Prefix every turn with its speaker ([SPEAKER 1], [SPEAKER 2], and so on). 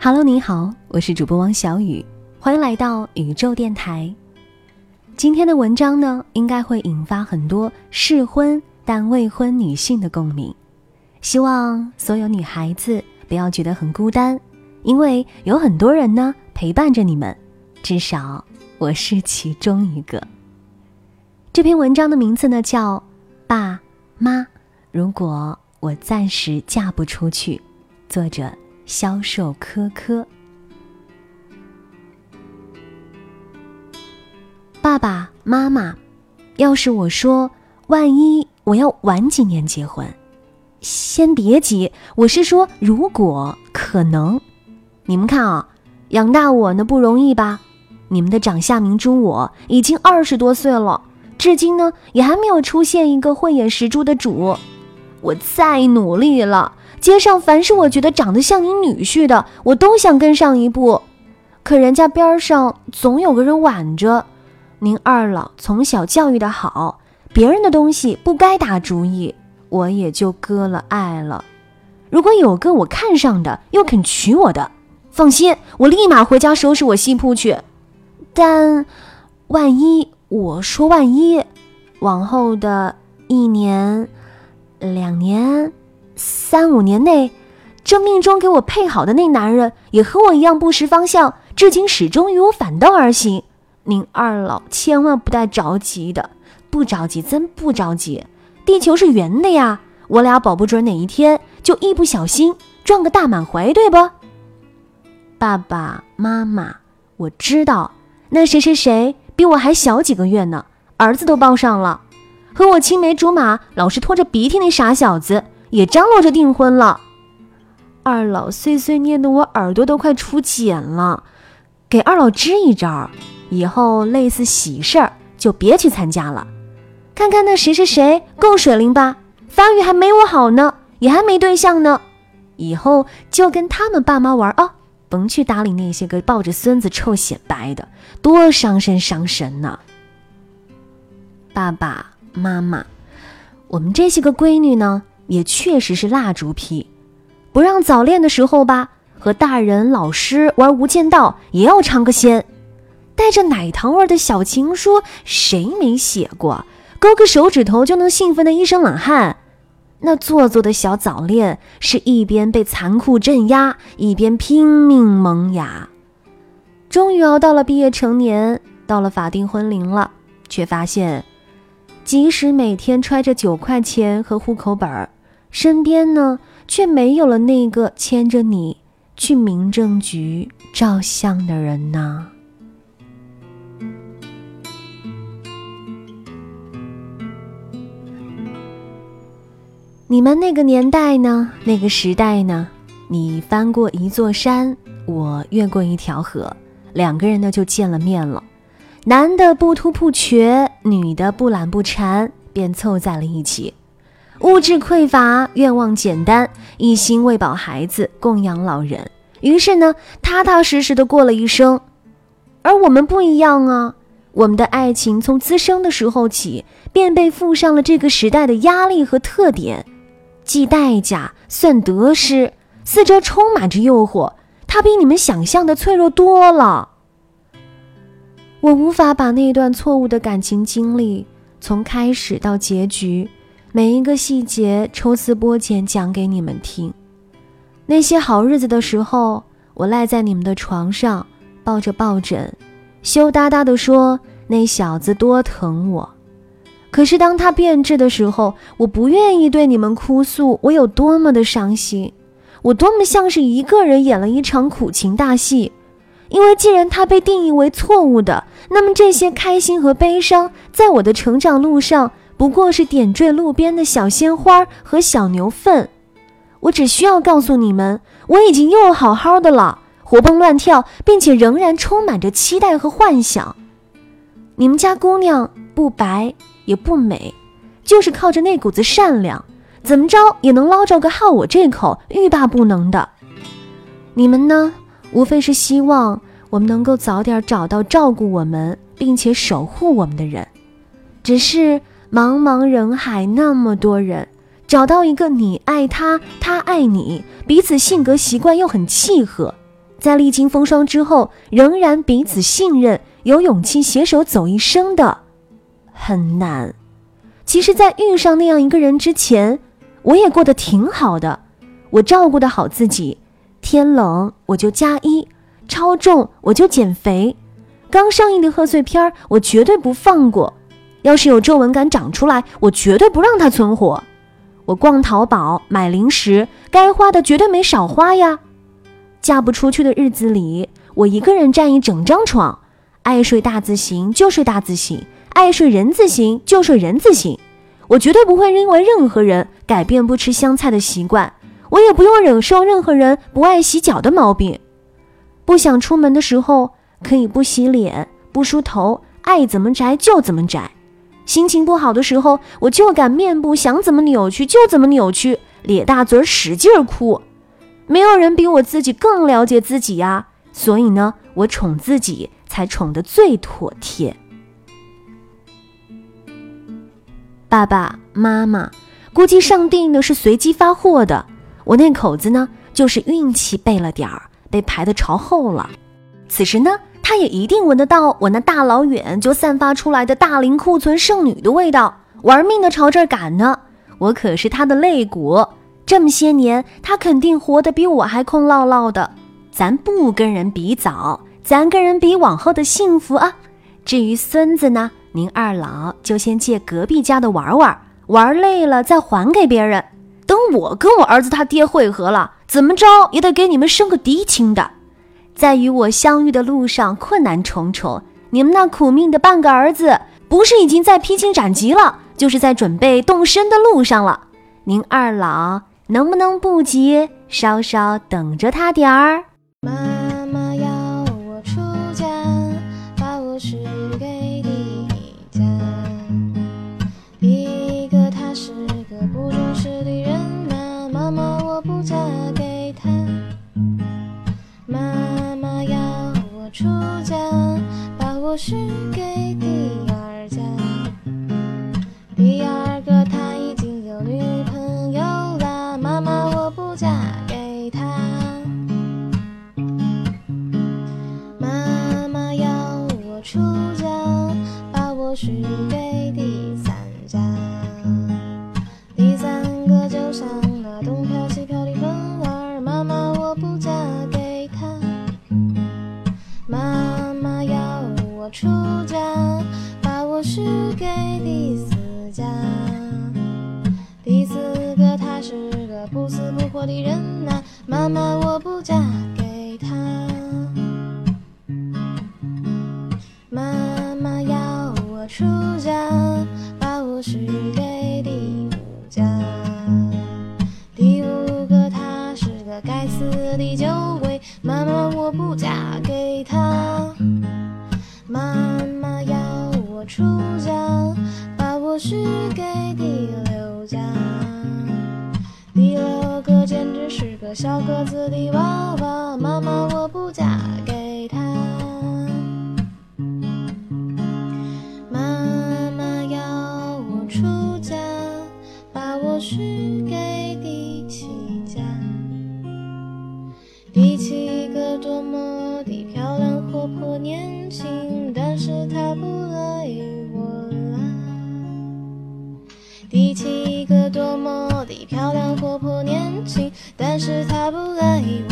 [SPEAKER 1] Hello，你好，我是主播王小雨，欢迎来到宇宙电台。今天的文章呢，应该会引发很多适婚但未婚女性的共鸣。希望所有女孩子不要觉得很孤单，因为有很多人呢陪伴着你们，至少我是其中一个。这篇文章的名字呢叫《爸妈》，如果我暂时嫁不出去，作者。销售科科，爸爸妈妈，要是我说万一我要晚几年结婚，先别急，我是说如果可能，你们看啊，养大我呢不容易吧？你们的掌下明珠我已经二十多岁了，至今呢也还没有出现一个慧眼识珠的主，我再努力了。街上凡是我觉得长得像您女婿的，我都想跟上一步，可人家边上总有个人挽着。您二老从小教育的好，别人的东西不该打主意，我也就割了爱了。如果有个我看上的又肯娶我的，放心，我立马回家收拾我西铺去。但万一我说万一，往后的一年、两年。三五年内，这命中给我配好的那男人也和我一样不识方向，至今始终与我反道而行。您二老千万不带着急的，不着急，真不着急。地球是圆的呀，我俩保不准哪一天就一不小心撞个大满怀，对不？爸爸妈妈，我知道那谁谁谁比我还小几个月呢，儿子都抱上了，和我青梅竹马，老是拖着鼻涕那傻小子。也张罗着订婚了，二老碎碎念的我耳朵都快出茧了，给二老支一招，以后类似喜事儿就别去参加了。看看那谁谁谁够水灵吧，发育还没我好呢，也还没对象呢，以后就跟他们爸妈玩啊，甭去搭理那些个抱着孙子臭显摆的，多伤身伤神呢。爸爸妈妈，我们这些个闺女呢？也确实是蜡烛皮，不让早恋的时候吧，和大人老师玩无间道也要尝个鲜。带着奶糖味的小情书，谁没写过？勾个手指头就能兴奋的一身冷汗。那做作的小早恋，是一边被残酷镇压，一边拼命萌芽。终于熬到了毕业成年，到了法定婚龄了，却发现，即使每天揣着九块钱和户口本儿。身边呢，却没有了那个牵着你去民政局照相的人呢。你们那个年代呢，那个时代呢，你翻过一座山，我越过一条河，两个人呢就见了面了。男的不突不瘸，女的不懒不馋，便凑在了一起。物质匮乏，愿望简单，一心喂饱孩子，供养老人。于是呢，踏踏实实的过了一生。而我们不一样啊，我们的爱情从滋生的时候起，便被附上了这个时代的压力和特点，计代价，算得失，四周充满着诱惑。它比你们想象的脆弱多了。我无法把那段错误的感情经历，从开始到结局。每一个细节抽丝剥茧讲给你们听。那些好日子的时候，我赖在你们的床上，抱着抱枕，羞答答地说：“那小子多疼我。”可是当他变质的时候，我不愿意对你们哭诉我有多么的伤心，我多么像是一个人演了一场苦情大戏。因为既然他被定义为错误的，那么这些开心和悲伤，在我的成长路上。不过是点缀路边的小鲜花和小牛粪，我只需要告诉你们，我已经又好好的了，活蹦乱跳，并且仍然充满着期待和幻想。你们家姑娘不白也不美，就是靠着那股子善良，怎么着也能捞着个好我这口，欲罢不能的。你们呢，无非是希望我们能够早点找到照顾我们并且守护我们的人，只是。茫茫人海，那么多人，找到一个你爱他，他爱你，彼此性格习惯又很契合，在历经风霜之后，仍然彼此信任，有勇气携手走一生的，很难。其实，在遇上那样一个人之前，我也过得挺好的，我照顾得好自己，天冷我就加衣，超重我就减肥，刚上映的贺岁片我绝对不放过，要是有皱纹感长出来，我绝对不让它存活。我逛淘宝买零食，该花的绝对没少花呀。嫁不出去的日子里，我一个人占一整张床，爱睡大字型就睡大字型，爱睡人字形就睡人字形。我绝对不会因为任何人改变不吃香菜的习惯，我也不用忍受任何人不爱洗脚的毛病。不想出门的时候，可以不洗脸、不梳头，爱怎么宅就怎么宅。心情不好的时候，我就敢面部想怎么扭曲就怎么扭曲，咧大嘴使劲哭。没有人比我自己更了解自己呀，所以呢，我宠自己才宠得最妥帖。爸爸妈妈，估计上定的是随机发货的，我那口子呢，就是运气背了点儿，被排的朝后了。此时呢，他也一定闻得到我那大老远就散发出来的大龄库存剩女的味道，玩命的朝这儿赶呢。我可是他的肋骨。这么些年，他肯定活得比我还空落落的。咱不跟人比早，咱跟人比往后的幸福啊。至于孙子呢，您二老就先借隔壁家的玩玩，玩累了再还给别人。等我跟我儿子他爹会合了，怎么着也得给你们生个嫡亲的。在与我相遇的路上，困难重重。你们那苦命的半个儿子，不是已经在披荆斩棘了，就是在准备动身的路上了。您二老。能不能不急，稍稍等着他点儿？
[SPEAKER 2] 妈妈要我出嫁，把我许给第是给不死不活的人呐，妈妈我不嫁给他。妈妈要我出嫁，把我许给第五家。第五个他是个该死的酒鬼，妈妈我不嫁给他。妈妈要我出嫁，把我许给第六家。个小个子的娃娃，妈妈我不嫁给他。妈妈要我出嫁，把我许给第七家。第七个多么的漂亮活泼年轻，但是他不爱我啦。第七个多么，他不爱。